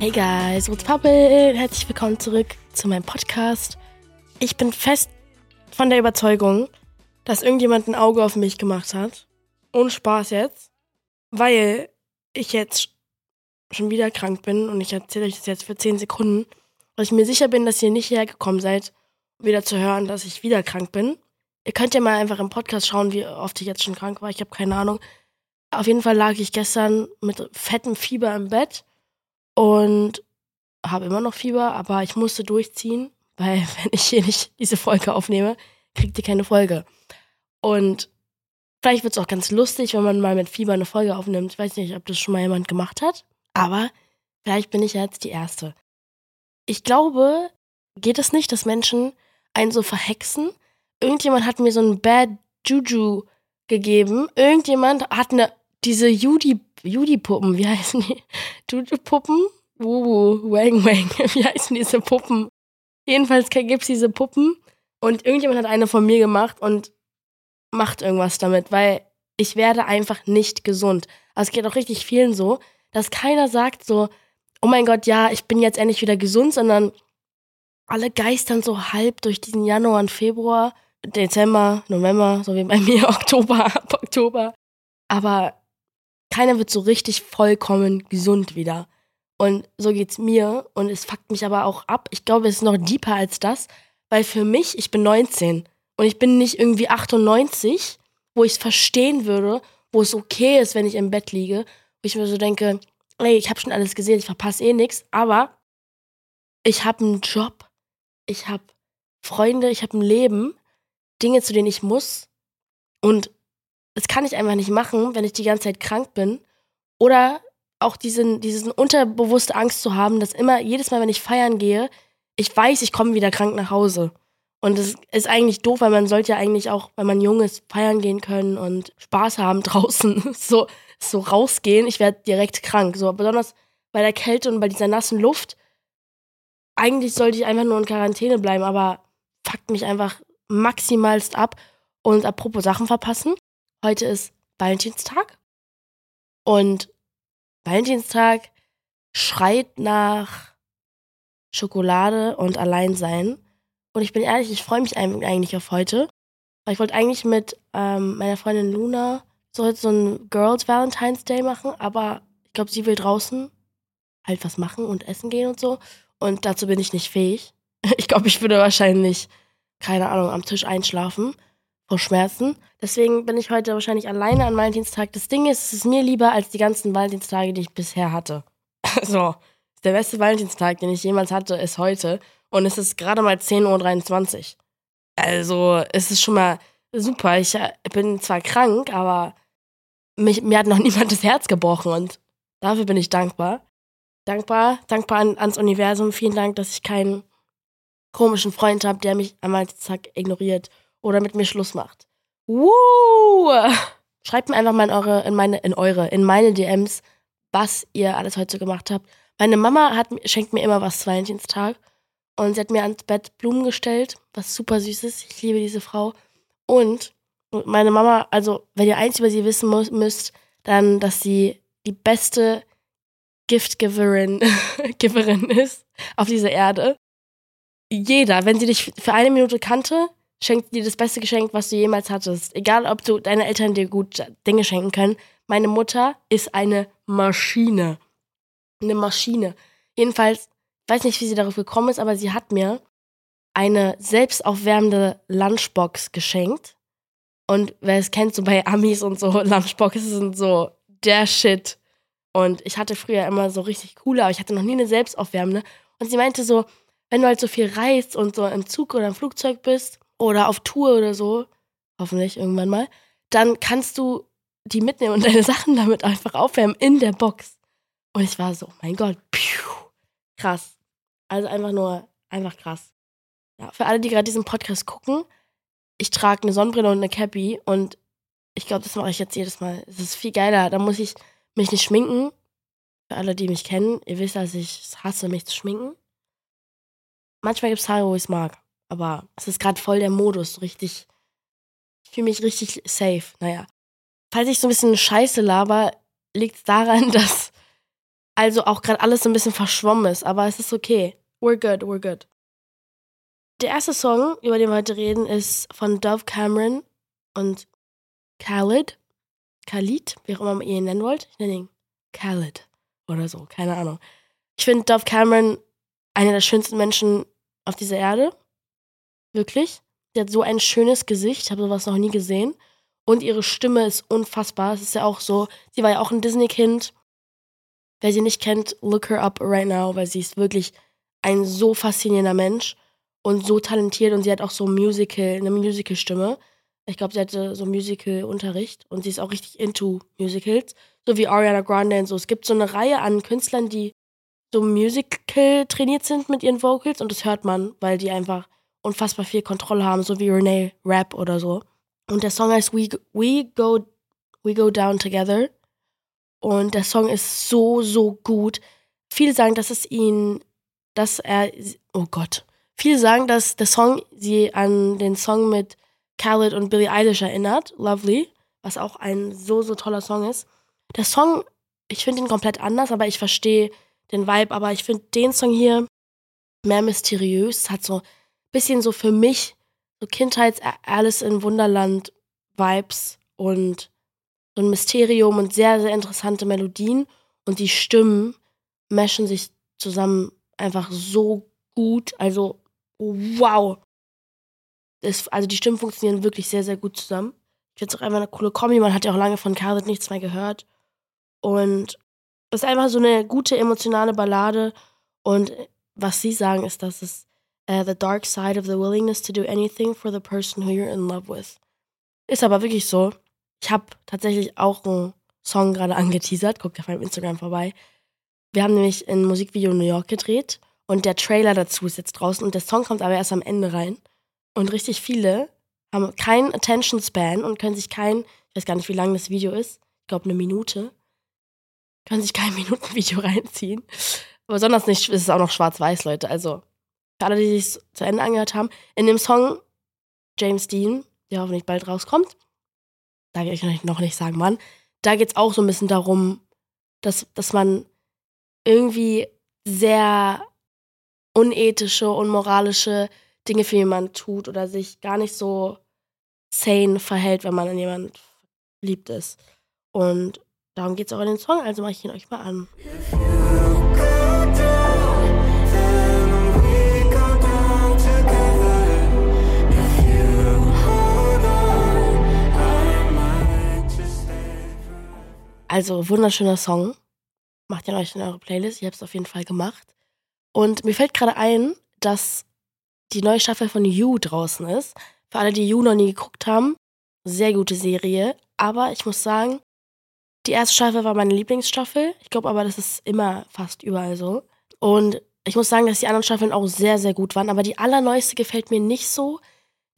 Hey guys, what's poppin'? Herzlich willkommen zurück zu meinem Podcast. Ich bin fest von der Überzeugung, dass irgendjemand ein Auge auf mich gemacht hat. Ohne Spaß jetzt. Weil ich jetzt schon wieder krank bin und ich erzähle euch das jetzt für 10 Sekunden, weil ich mir sicher bin, dass ihr nicht hierher gekommen seid, wieder zu hören, dass ich wieder krank bin. Ihr könnt ja mal einfach im Podcast schauen, wie oft ich jetzt schon krank war. Ich habe keine Ahnung. Auf jeden Fall lag ich gestern mit fettem Fieber im Bett und habe immer noch Fieber, aber ich musste durchziehen, weil wenn ich hier nicht diese Folge aufnehme, kriegt ihr keine Folge. Und vielleicht wird es auch ganz lustig, wenn man mal mit Fieber eine Folge aufnimmt. Ich weiß nicht, ob das schon mal jemand gemacht hat, aber vielleicht bin ich ja jetzt die Erste. Ich glaube, geht es nicht, dass Menschen einen so verhexen? Irgendjemand hat mir so ein Bad Juju gegeben. Irgendjemand hat eine, diese Judy Judy-Puppen, wie heißen die? Juju-Puppen? Wuhu, Wang Wang, wie heißen diese Puppen? Jedenfalls gibt es diese Puppen und irgendjemand hat eine von mir gemacht und macht irgendwas damit, weil ich werde einfach nicht gesund. Also es geht auch richtig vielen so, dass keiner sagt so, oh mein Gott, ja, ich bin jetzt endlich wieder gesund, sondern alle geistern so halb durch diesen Januar und Februar, Dezember, November, so wie bei mir, Oktober, ab Oktober. Aber keiner wird so richtig vollkommen gesund wieder. Und so geht's mir und es fuckt mich aber auch ab. Ich glaube, es ist noch deeper als das, weil für mich, ich bin 19 und ich bin nicht irgendwie 98, wo ich es verstehen würde, wo es okay ist, wenn ich im Bett liege, wo ich mir so denke, ey, ich habe schon alles gesehen, ich verpasse eh nichts, aber ich habe einen Job, ich habe Freunde, ich habe ein Leben, Dinge, zu denen ich muss und das kann ich einfach nicht machen, wenn ich die ganze Zeit krank bin. Oder auch diesen, diesen unterbewusste Angst zu haben, dass immer, jedes Mal, wenn ich feiern gehe, ich weiß, ich komme wieder krank nach Hause. Und das ist eigentlich doof, weil man sollte ja eigentlich auch, wenn man jung ist, feiern gehen können und Spaß haben draußen. So, so rausgehen. Ich werde direkt krank. So, besonders bei der Kälte und bei dieser nassen Luft. Eigentlich sollte ich einfach nur in Quarantäne bleiben, aber fuckt mich einfach maximalst ab. Und apropos Sachen verpassen. Heute ist Valentinstag und Valentinstag schreit nach Schokolade und Alleinsein. Und ich bin ehrlich, ich freue mich eigentlich auf heute. Weil ich wollte eigentlich mit ähm, meiner Freundin Luna so heute so ein Girls Valentine's Day machen, aber ich glaube, sie will draußen halt was machen und essen gehen und so. Und dazu bin ich nicht fähig. Ich glaube, ich würde wahrscheinlich, keine Ahnung, am Tisch einschlafen vor Schmerzen. Deswegen bin ich heute wahrscheinlich alleine an Valentinstag. Das Ding ist, es ist mir lieber als die ganzen Valentinstage, die ich bisher hatte. so, der beste Valentinstag, den ich jemals hatte, ist heute. Und es ist gerade mal 10.23 Uhr. Also, es ist schon mal super. Ich äh, bin zwar krank, aber mich, mir hat noch niemand das Herz gebrochen und dafür bin ich dankbar. Dankbar, dankbar an, ans Universum. Vielen Dank, dass ich keinen komischen Freund habe, der mich am Valentinstag ignoriert oder mit mir Schluss macht. Woo! Schreibt mir einfach mal in eure, in meine, in eure, in meine DMs, was ihr alles heute gemacht habt. Meine Mama hat, schenkt mir immer was zu Valentinstag. Und sie hat mir ans Bett Blumen gestellt, was super süß ist. Ich liebe diese Frau. Und meine Mama, also wenn ihr eins über sie wissen muss, müsst, dann, dass sie die beste Giftgiverin Giverin ist auf dieser Erde. Jeder, wenn sie dich für eine Minute kannte, schenkt dir das beste Geschenk, was du jemals hattest. Egal, ob du deine Eltern dir gut Dinge schenken können. Meine Mutter ist eine Maschine. Eine Maschine. Jedenfalls, weiß nicht, wie sie darauf gekommen ist, aber sie hat mir eine selbstaufwärmende Lunchbox geschenkt. Und wer es kennt, so bei Amis und so, Lunchboxes sind so der Shit. Und ich hatte früher immer so richtig coole, aber ich hatte noch nie eine selbstaufwärmende. Und sie meinte so, wenn du halt so viel reist und so im Zug oder im Flugzeug bist, oder auf Tour oder so, hoffentlich irgendwann mal, dann kannst du die mitnehmen und deine Sachen damit einfach aufwärmen in der Box. Und ich war so, oh mein Gott, piu, krass. Also einfach nur, einfach krass. Ja, für alle, die gerade diesen Podcast gucken, ich trage eine Sonnenbrille und eine Cappy und ich glaube, das mache ich jetzt jedes Mal. Es ist viel geiler. Da muss ich mich nicht schminken. Für alle, die mich kennen, ihr wisst, dass ich es hasse, mich zu schminken. Manchmal gibt es Tage, wo ich es mag. Aber es ist gerade voll der Modus, richtig. Ich fühle mich richtig safe. Naja. Falls ich so ein bisschen Scheiße laber, liegt es daran, dass Also auch gerade alles so ein bisschen verschwommen ist, aber es ist okay. We're good, we're good. Der erste Song, über den wir heute reden, ist von Dove Cameron und Khalid. Khalid, wie auch immer ihr ihn nennen wollt. Ich nenne ihn Khalid oder so, keine Ahnung. Ich finde Dove Cameron einer der schönsten Menschen auf dieser Erde. Wirklich. Sie hat so ein schönes Gesicht, ich habe sowas noch nie gesehen. Und ihre Stimme ist unfassbar. Es ist ja auch so, sie war ja auch ein Disney-Kind. Wer sie nicht kennt, look her up right now, weil sie ist wirklich ein so faszinierender Mensch und so talentiert und sie hat auch so Musical, eine Musical-Stimme. Ich glaube, sie hatte so Musical-Unterricht und sie ist auch richtig into Musicals, so wie Ariana Grande und so. Es gibt so eine Reihe an Künstlern, die so Musical trainiert sind mit ihren Vocals und das hört man, weil die einfach unfassbar viel Kontrolle haben, so wie Renee Rap oder so. Und der Song heißt We, We, Go, We Go Down Together. Und der Song ist so, so gut. Viele sagen, dass es ihn, dass er, oh Gott. Viele sagen, dass der Song sie an den Song mit Khaled und Billie Eilish erinnert, Lovely, was auch ein so, so toller Song ist. Der Song, ich finde ihn komplett anders, aber ich verstehe den Vibe, aber ich finde den Song hier mehr mysteriös. Hat so bisschen so für mich so Kindheits Alice in Wunderland Vibes und so ein Mysterium und sehr, sehr interessante Melodien und die Stimmen meschen sich zusammen einfach so gut. Also, wow. Das, also die Stimmen funktionieren wirklich sehr, sehr gut zusammen. Ich finde es auch einfach eine coole Kombi. Man hat ja auch lange von Khaled nichts mehr gehört. Und es ist einfach so eine gute emotionale Ballade. Und was sie sagen, ist, dass es uh, the dark side of the willingness to do anything for the person who you're in love with. Ist aber wirklich so. Ich habe tatsächlich auch einen Song gerade angeteasert. Guckt auf meinem Instagram vorbei. Wir haben nämlich ein Musikvideo in New York gedreht und der Trailer dazu ist jetzt draußen und der Song kommt aber erst am Ende rein. Und richtig viele haben keinen Attention Span und können sich kein, ich weiß gar nicht, wie lang das Video ist, ich glaube eine Minute, können sich kein Minutenvideo reinziehen. Besonders nicht, ist es auch noch schwarz-weiß, Leute. Also, für alle, die sich zu Ende angehört haben, in dem Song James Dean, der hoffentlich bald rauskommt, da ich noch nicht sagen, Mann, da geht es auch so ein bisschen darum, dass, dass man irgendwie sehr unethische, unmoralische Dinge für jemanden tut oder sich gar nicht so sane verhält, wenn man an jemanden verliebt ist. Und darum geht es auch in den Song, also mache ich ihn euch mal an. Also, wunderschöner Song. Macht ihr euch in eure Playlist. Ich habe es auf jeden Fall gemacht. Und mir fällt gerade ein, dass die neue Staffel von You draußen ist. Für alle, die You noch nie geguckt haben, sehr gute Serie. Aber ich muss sagen, die erste Staffel war meine Lieblingsstaffel. Ich glaube aber, das ist immer fast überall so. Und ich muss sagen, dass die anderen Staffeln auch sehr, sehr gut waren. Aber die allerneueste gefällt mir nicht so.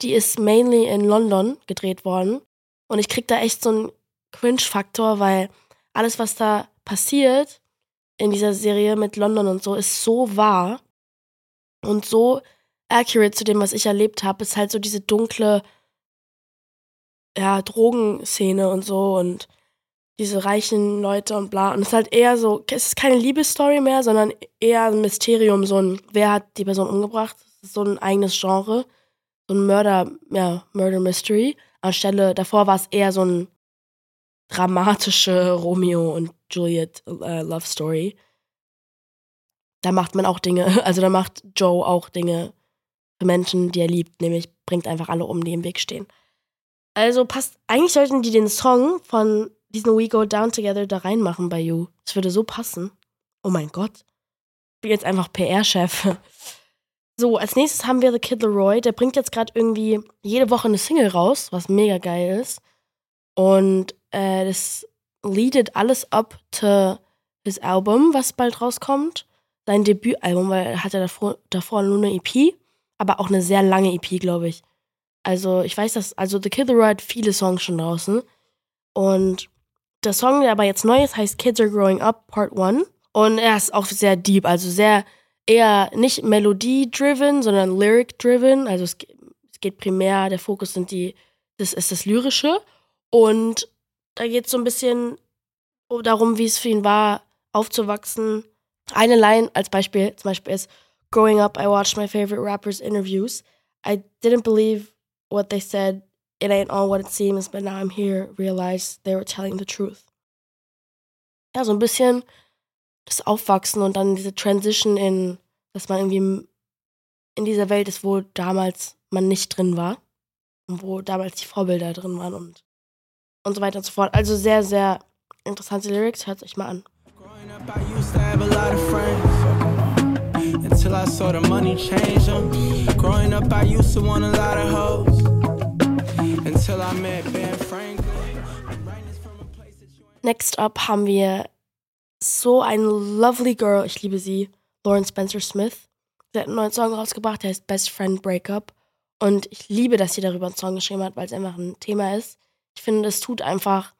Die ist mainly in London gedreht worden. Und ich krieg da echt so einen Cringe-Faktor, weil alles, was da passiert in dieser Serie mit London und so, ist so wahr und so accurate zu dem, was ich erlebt habe. Ist halt so diese dunkle, ja, Drogenszene und so und diese reichen Leute und bla. Und es ist halt eher so, es ist keine Liebesstory mehr, sondern eher ein Mysterium, so ein, wer hat die Person umgebracht? So ein eigenes Genre. So ein Murder, ja, Murder Mystery. Anstelle, davor war es eher so ein dramatische Romeo und Juliet äh, Love Story. Da macht man auch Dinge, also da macht Joe auch Dinge für Menschen, die er liebt, nämlich bringt einfach alle um, die im Weg stehen. Also passt, eigentlich sollten die den Song von diesen We Go Down Together da reinmachen bei You. Das würde so passen. Oh mein Gott. Ich bin jetzt einfach PR-Chef. So, als nächstes haben wir The Kid Leroy. Der bringt jetzt gerade irgendwie jede Woche eine Single raus, was mega geil ist. Und äh, das leadet alles up to his Album, was bald rauskommt. Sein Debütalbum, weil er hatte davor, davor nur eine EP, aber auch eine sehr lange EP, glaube ich. Also, ich weiß, dass, also The Kid Leroy hat viele Songs schon draußen. Und der Song, der aber jetzt neu ist, heißt Kids Are Growing Up Part 1. Und er ist auch sehr deep, also sehr eher nicht Melodie-driven, sondern Lyric-driven. Also es, geht primär, der Fokus sind die, das ist das Lyrische. Und da geht es so ein bisschen darum, wie es für ihn war, aufzuwachsen. Eine Line als Beispiel, zum Beispiel ist, Growing up, I watched my favorite rappers' interviews. I didn't believe what they said. It ain't all what it seems, but now I'm here, realize they were telling the truth. Ja, so ein bisschen das Aufwachsen und dann diese Transition in, dass man irgendwie in dieser Welt ist, wo damals man nicht drin war und wo damals die Vorbilder drin waren und, und so weiter und so fort. Also sehr, sehr interessante Lyrics, hört euch mal an. Until I saw the money change them. Growing up, I used to want a lot of hoes. Until I met Ben Franklin. Next up haben wir so ein lovely girl, ich liebe sie, Lauren Spencer Smith. Sie hat einen neuen Song rausgebracht, der heißt Best Friend Breakup. Und ich liebe, dass sie darüber einen Song geschrieben hat, weil es einfach ein Thema ist. Ich finde, es tut einfach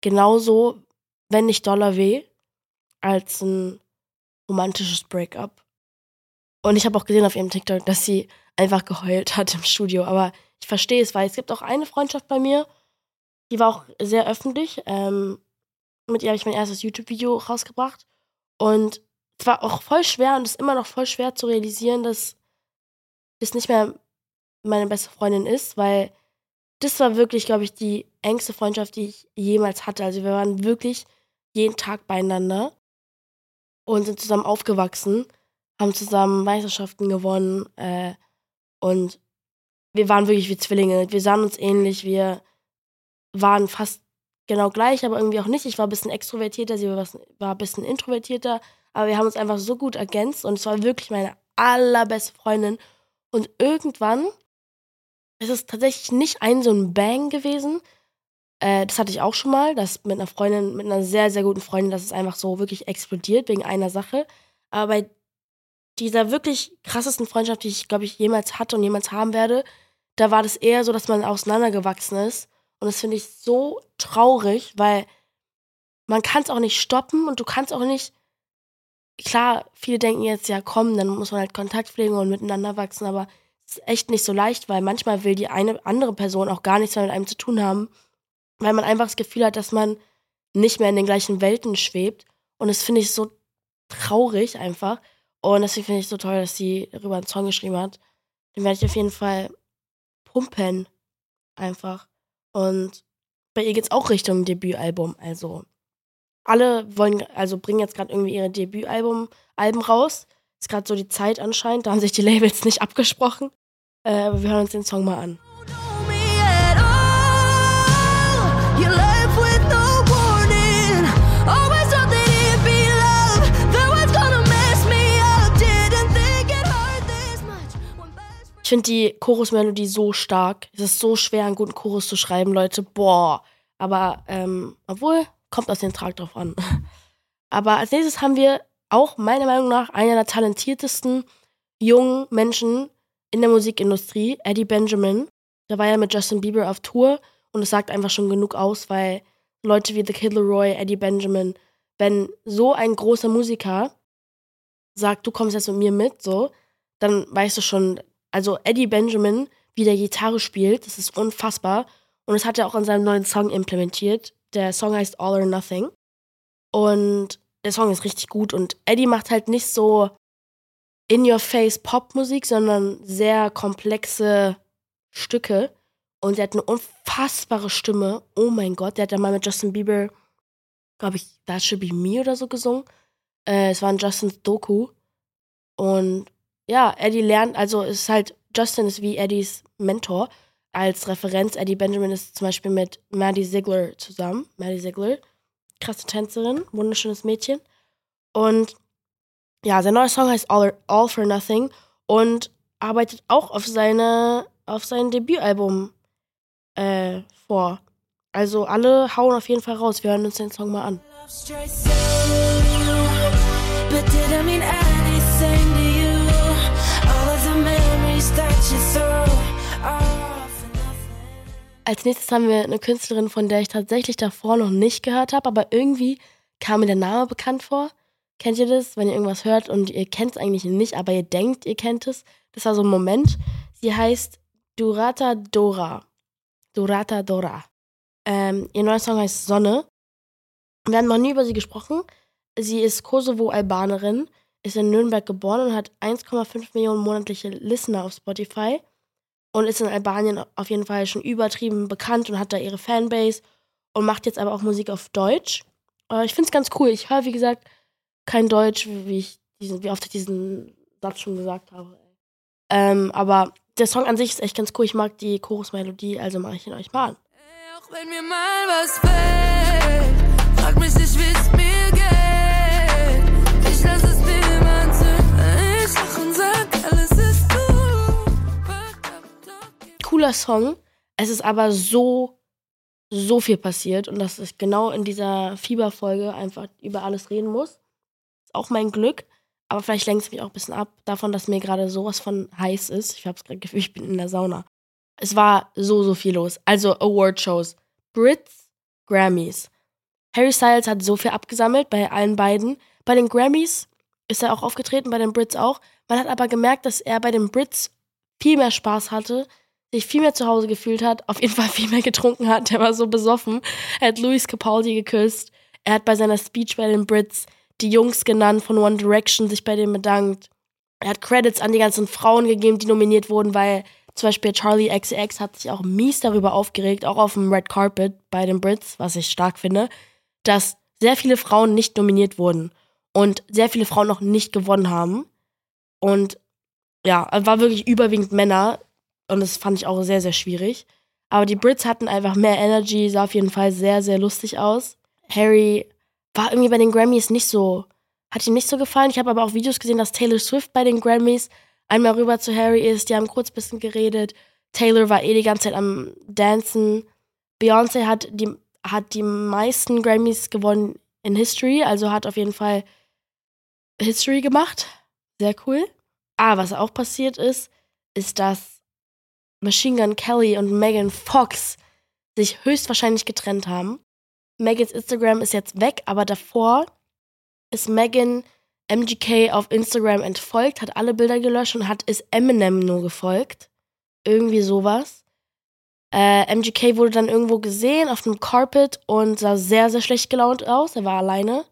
genauso, wenn nicht doller weh, als ein romantisches Breakup. Und ich habe auch gesehen auf ihrem TikTok, dass sie einfach geheult hat im Studio. Aber ich verstehe es, weil es gibt auch eine Freundschaft bei mir, die war auch sehr öffentlich. Ähm, mit ihr habe ich mein erstes YouTube-Video rausgebracht. Und es war auch voll schwer und es ist immer noch voll schwer zu realisieren, dass das nicht mehr meine beste Freundin ist, weil das war wirklich, glaube ich, die engste Freundschaft, die ich jemals hatte. Also wir waren wirklich jeden Tag beieinander und sind zusammen aufgewachsen, haben zusammen Meisterschaften gewonnen äh, und wir waren wirklich wie Zwillinge. Wir sahen uns ähnlich, wir waren fast genau gleich, aber irgendwie auch nicht. Ich war ein bisschen extrovertierter, sie war, war ein bisschen introvertierter, aber wir haben uns einfach so gut ergänzt und es war wirklich meine allerbeste Freundin. Und irgendwann ist es tatsächlich nicht ein so ein Bang gewesen. Äh, das hatte ich auch schon mal, dass mit einer Freundin, mit einer sehr, sehr guten Freundin, dass es einfach so wirklich explodiert wegen einer Sache. Aber bei dieser wirklich krassesten Freundschaft, die ich, glaube ich, jemals hatte und jemals haben werde, da war das eher so, dass man auseinandergewachsen ist und das finde ich so traurig, weil man kann es auch nicht stoppen und du kannst auch nicht. Klar, viele denken jetzt, ja komm, dann muss man halt Kontakt pflegen und miteinander wachsen, aber ist echt nicht so leicht, weil manchmal will die eine andere Person auch gar nichts mehr mit einem zu tun haben, weil man einfach das Gefühl hat, dass man nicht mehr in den gleichen Welten schwebt. Und das finde ich so traurig einfach. Und deswegen finde ich so toll, dass sie darüber einen Song geschrieben hat. Den werde ich auf jeden Fall pumpen. Einfach. Und bei ihr geht es auch Richtung Debütalbum. Also alle wollen, also bringen jetzt gerade irgendwie ihre Debütalbum Alben raus. Ist gerade so die Zeit anscheinend. Da haben sich die Labels nicht abgesprochen. Äh, aber wir hören uns den Song mal an. finde die Chorusmelodie so stark. Es ist so schwer, einen guten Chorus zu schreiben, Leute. Boah. Aber, ähm, obwohl, kommt aus den Trag drauf an. Aber als nächstes haben wir auch meiner Meinung nach einer der talentiertesten jungen Menschen in der Musikindustrie, Eddie Benjamin. Der war ja mit Justin Bieber auf Tour und es sagt einfach schon genug aus, weil Leute wie The Kid Leroy, Eddie Benjamin, wenn so ein großer Musiker sagt, du kommst jetzt mit mir mit, so, dann weißt du schon, also Eddie Benjamin, wie der Gitarre spielt, das ist unfassbar. Und das hat er auch in seinem neuen Song implementiert. Der Song heißt All or Nothing. Und der Song ist richtig gut. Und Eddie macht halt nicht so in-your-face Popmusik, sondern sehr komplexe Stücke. Und er hat eine unfassbare Stimme. Oh mein Gott, der hat ja mal mit Justin Bieber, glaube ich, That Should Be Me oder so gesungen. Äh, es war ein Justins Doku. Und ja, Eddie lernt, also ist halt, Justin ist wie Eddies Mentor. Als Referenz, Eddie Benjamin ist zum Beispiel mit Maddie Ziegler zusammen. Maddie Ziegler, krasse Tänzerin, wunderschönes Mädchen. Und ja, sein neuer Song heißt All, All for Nothing und arbeitet auch auf seine, auf sein Debütalbum äh, vor. Also alle hauen auf jeden Fall raus. Wir hören uns den Song mal an. Als nächstes haben wir eine Künstlerin, von der ich tatsächlich davor noch nicht gehört habe, aber irgendwie kam mir der Name bekannt vor. Kennt ihr das, wenn ihr irgendwas hört und ihr kennt es eigentlich nicht, aber ihr denkt, ihr kennt es? Das war so ein Moment. Sie heißt Durata Dora. Durata Dora. Ähm, ihr neuer Song heißt Sonne. Wir haben noch nie über sie gesprochen. sie ist Kosovo-Albanerin, ist in Nürnberg geboren und hat 1,5 Millionen monatliche Listener auf Spotify und ist in Albanien auf jeden Fall schon übertrieben bekannt und hat da ihre Fanbase und macht jetzt aber auch Musik auf Deutsch. Aber ich finde es ganz cool. Ich höre, wie gesagt, kein Deutsch, wie ich diesen, wie oft ich diesen Satz schon gesagt habe. Ähm, aber der Song an sich ist echt ganz cool. Ich mag die Chorusmelodie, also mache ich ihn euch mal an. Auch wenn mir mal was fällt, Cooler Song. Es ist aber so, so viel passiert und dass ich genau in dieser Fieberfolge einfach über alles reden muss. Ist auch mein Glück. Aber vielleicht lenkt es mich auch ein bisschen ab davon, dass mir gerade sowas von heiß ist. Ich habe es gerade Gefühl, ich bin in der Sauna. Es war so, so viel los. Also Award-Shows, Brits, Grammys. Harry Styles hat so viel abgesammelt bei allen beiden. Bei den Grammys ist er auch aufgetreten, bei den Brits auch. Man hat aber gemerkt, dass er bei den Brits viel mehr Spaß hatte, sich viel mehr zu Hause gefühlt hat, auf jeden Fall viel mehr getrunken hat. Der war so besoffen. Er hat Louis Capaldi geküsst. Er hat bei seiner Speech bei den Brits die Jungs genannt von One Direction, sich bei denen bedankt. Er hat Credits an die ganzen Frauen gegeben, die nominiert wurden, weil zum Beispiel Charlie XCX hat sich auch mies darüber aufgeregt, auch auf dem Red Carpet bei den Brits, was ich stark finde, dass sehr viele Frauen nicht nominiert wurden und sehr viele Frauen noch nicht gewonnen haben. Und ja, war wirklich überwiegend Männer und das fand ich auch sehr, sehr schwierig. Aber die Brits hatten einfach mehr Energy, sah auf jeden Fall sehr, sehr lustig aus. Harry war irgendwie bei den Grammys nicht so, hat ihm nicht so gefallen. Ich habe aber auch Videos gesehen, dass Taylor Swift bei den Grammys einmal rüber zu Harry ist. Die haben kurz ein bisschen geredet. Taylor war eh die ganze Zeit am Dancen. Beyoncé hat die, hat die meisten Grammys gewonnen in History, also hat auf jeden Fall History gemacht. Sehr cool. Ah, was auch passiert ist, ist, dass Machine Gun Kelly und Megan Fox sich höchstwahrscheinlich getrennt haben. Megans Instagram ist jetzt weg, aber davor ist Megan MGK auf Instagram entfolgt, hat alle Bilder gelöscht und hat ist Eminem nur gefolgt. Irgendwie sowas. Äh, MGK wurde dann irgendwo gesehen auf einem Carpet und sah sehr, sehr schlecht gelaunt aus. Er war alleine.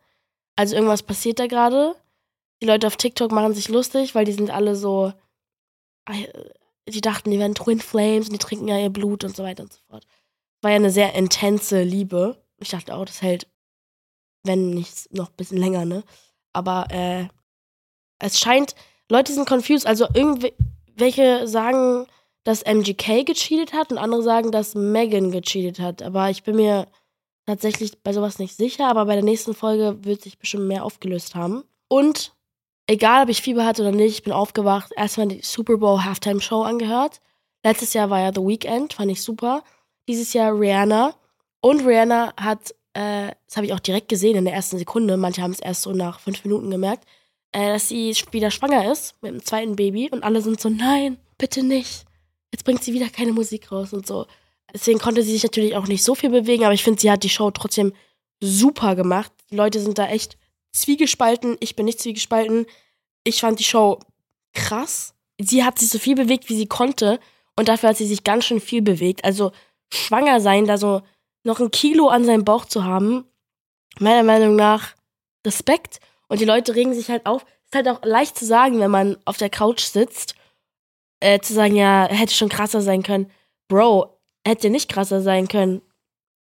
Also irgendwas passiert da gerade. Die Leute auf TikTok machen sich lustig, weil die sind alle so. Die dachten, die wären Twin Flames und die trinken ja ihr Blut und so weiter und so fort. War ja eine sehr intense Liebe. Ich dachte auch, das hält, wenn nicht noch ein bisschen länger, ne? Aber äh, es scheint, Leute sind confused. Also irgendwelche sagen, dass MGK gecheatet hat und andere sagen, dass Megan gecheatet hat. Aber ich bin mir tatsächlich bei sowas nicht sicher. Aber bei der nächsten Folge wird sich bestimmt mehr aufgelöst haben. Und egal, ob ich Fieber hatte oder nicht, ich bin aufgewacht, erstmal die Super Bowl Halftime Show angehört. Letztes Jahr war ja The Weeknd, fand ich super. Dieses Jahr Rihanna. Und Rihanna hat, äh, das habe ich auch direkt gesehen in der ersten Sekunde, manche haben es erst so nach fünf Minuten gemerkt, äh, dass sie wieder schwanger ist mit dem zweiten Baby und alle sind so, nein, bitte nicht. Jetzt bringt sie wieder keine Musik raus und so. Deswegen konnte sie sich natürlich auch nicht so viel bewegen, aber ich finde, sie hat die Show trotzdem super gemacht. Die Leute sind da echt zwiegespalten. Ich bin nicht zwiegespalten. Ich fand die Show krass. Sie hat sich so viel bewegt, wie sie konnte. Und dafür hat sie sich ganz schön viel bewegt. Also schwanger sein, da so noch ein Kilo an seinem Bauch zu haben, meiner Meinung nach Respekt. Und die Leute regen sich halt auf. Ist halt auch leicht zu sagen, wenn man auf der Couch sitzt, äh, zu sagen, ja, hätte schon krasser sein können. Bro, hätte nicht krasser sein können.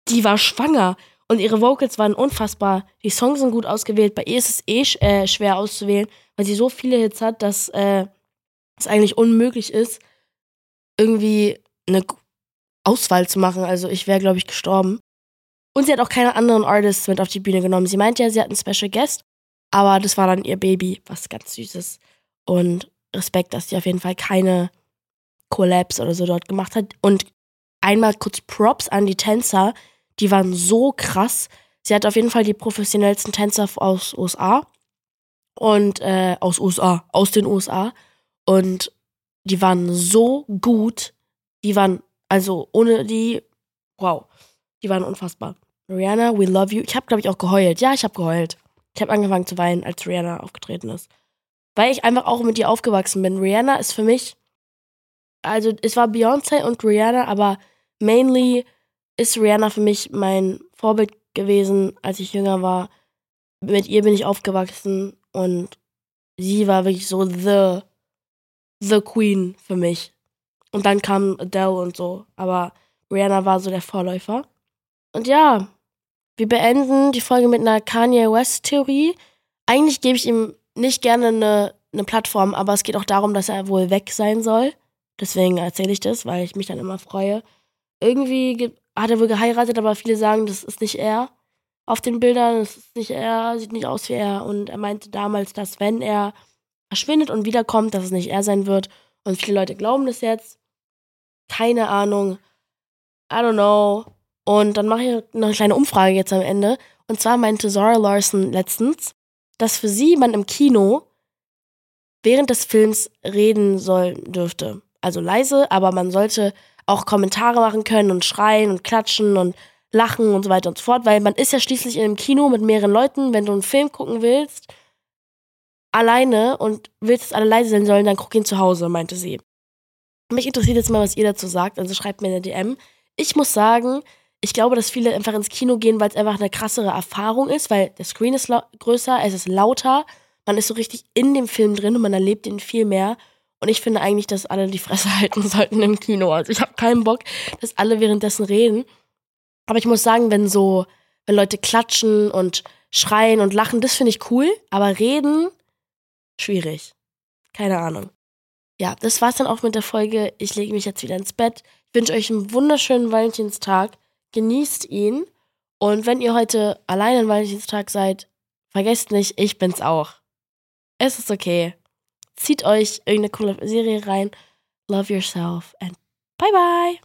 Die war schwanger und ihre Vocals waren unfassbar. Die Songs sind gut ausgewählt. Bei ihr ist es eh äh, schwer auszuwählen, weil sie so viele Hits hat, dass äh, es eigentlich unmöglich ist, irgendwie eine Auswahl zu machen. Also ich wäre, glaube ich, gestorben. Und sie hat auch keine anderen Artists mit auf die Bühne genommen. Sie meinte ja, sie hat einen Special Guest, aber das war dann ihr Baby, was ganz süß ist. Und Respekt, dass sie auf jeden Fall keine Collabs oder so dort gemacht hat. Und einmal kurz Props an die Tänzer, die waren so krass. Sie hat auf jeden Fall die professionellsten Tänzer aus USA und äh, aus USA, aus den USA. Und die waren so gut. Die waren also ohne die, wow, die waren unfassbar. Rihanna, we love you. Ich habe, glaube ich, auch geheult. Ja, ich habe geheult. Ich habe angefangen zu weinen, als Rihanna aufgetreten ist. Weil ich einfach auch mit ihr aufgewachsen bin. Rihanna ist für mich, also es war Beyoncé und Rihanna, aber mainly ist Rihanna für mich mein Vorbild gewesen, als ich jünger war. mit ihr bin ich aufgewachsen und sie war wirklich so the, the Queen für mich. Und dann kam Adele und so. Aber Rihanna war so der Vorläufer. Und ja, wir beenden die Folge mit einer Kanye West-Theorie. Eigentlich gebe ich ihm nicht gerne eine, eine Plattform, aber es geht auch darum, dass er wohl weg sein soll. Deswegen erzähle ich das, weil ich mich dann immer freue. Irgendwie hat er wohl geheiratet, aber viele sagen, das ist nicht er. Auf den Bildern, das ist nicht er, sieht nicht aus wie er. Und er meinte damals, dass wenn er verschwindet und wiederkommt, dass es nicht er sein wird. Und viele Leute glauben das jetzt. Keine Ahnung. I don't know. Und dann mache ich noch eine kleine Umfrage jetzt am Ende. Und zwar meinte Zora Larson letztens, dass für sie man im Kino während des Films reden sollen dürfte. Also leise, aber man sollte auch Kommentare machen können und schreien und klatschen und lachen und so weiter und so fort, weil man ist ja schließlich in einem Kino mit mehreren Leuten, wenn du einen Film gucken willst, alleine und willst, dass alle leise sein sollen, dann guck ihn zu Hause, meinte sie. Mich interessiert jetzt mal, was ihr dazu sagt, also schreibt mir eine DM. Ich muss sagen, ich glaube, dass viele einfach ins Kino gehen, weil es einfach eine krassere Erfahrung ist, weil der Screen ist größer, es ist lauter, man ist so richtig in dem Film drin und man erlebt ihn viel mehr. Und ich finde eigentlich, dass alle die Fresse halten sollten im Kino. Also ich habe keinen Bock, dass alle währenddessen reden. Aber ich muss sagen, wenn so, wenn Leute klatschen und schreien und lachen, das finde ich cool. Aber reden, schwierig. Keine Ahnung. Ja, das war's dann auch mit der Folge. Ich lege mich jetzt wieder ins Bett. Ich wünsche euch einen wunderschönen Valentinstag genießt ihn. Und wenn ihr heute allein an Valentinstag seid, vergesst nicht, ich bin's auch. Es ist okay. Zieht euch irgendeine coole Serie rein. Love yourself and bye bye.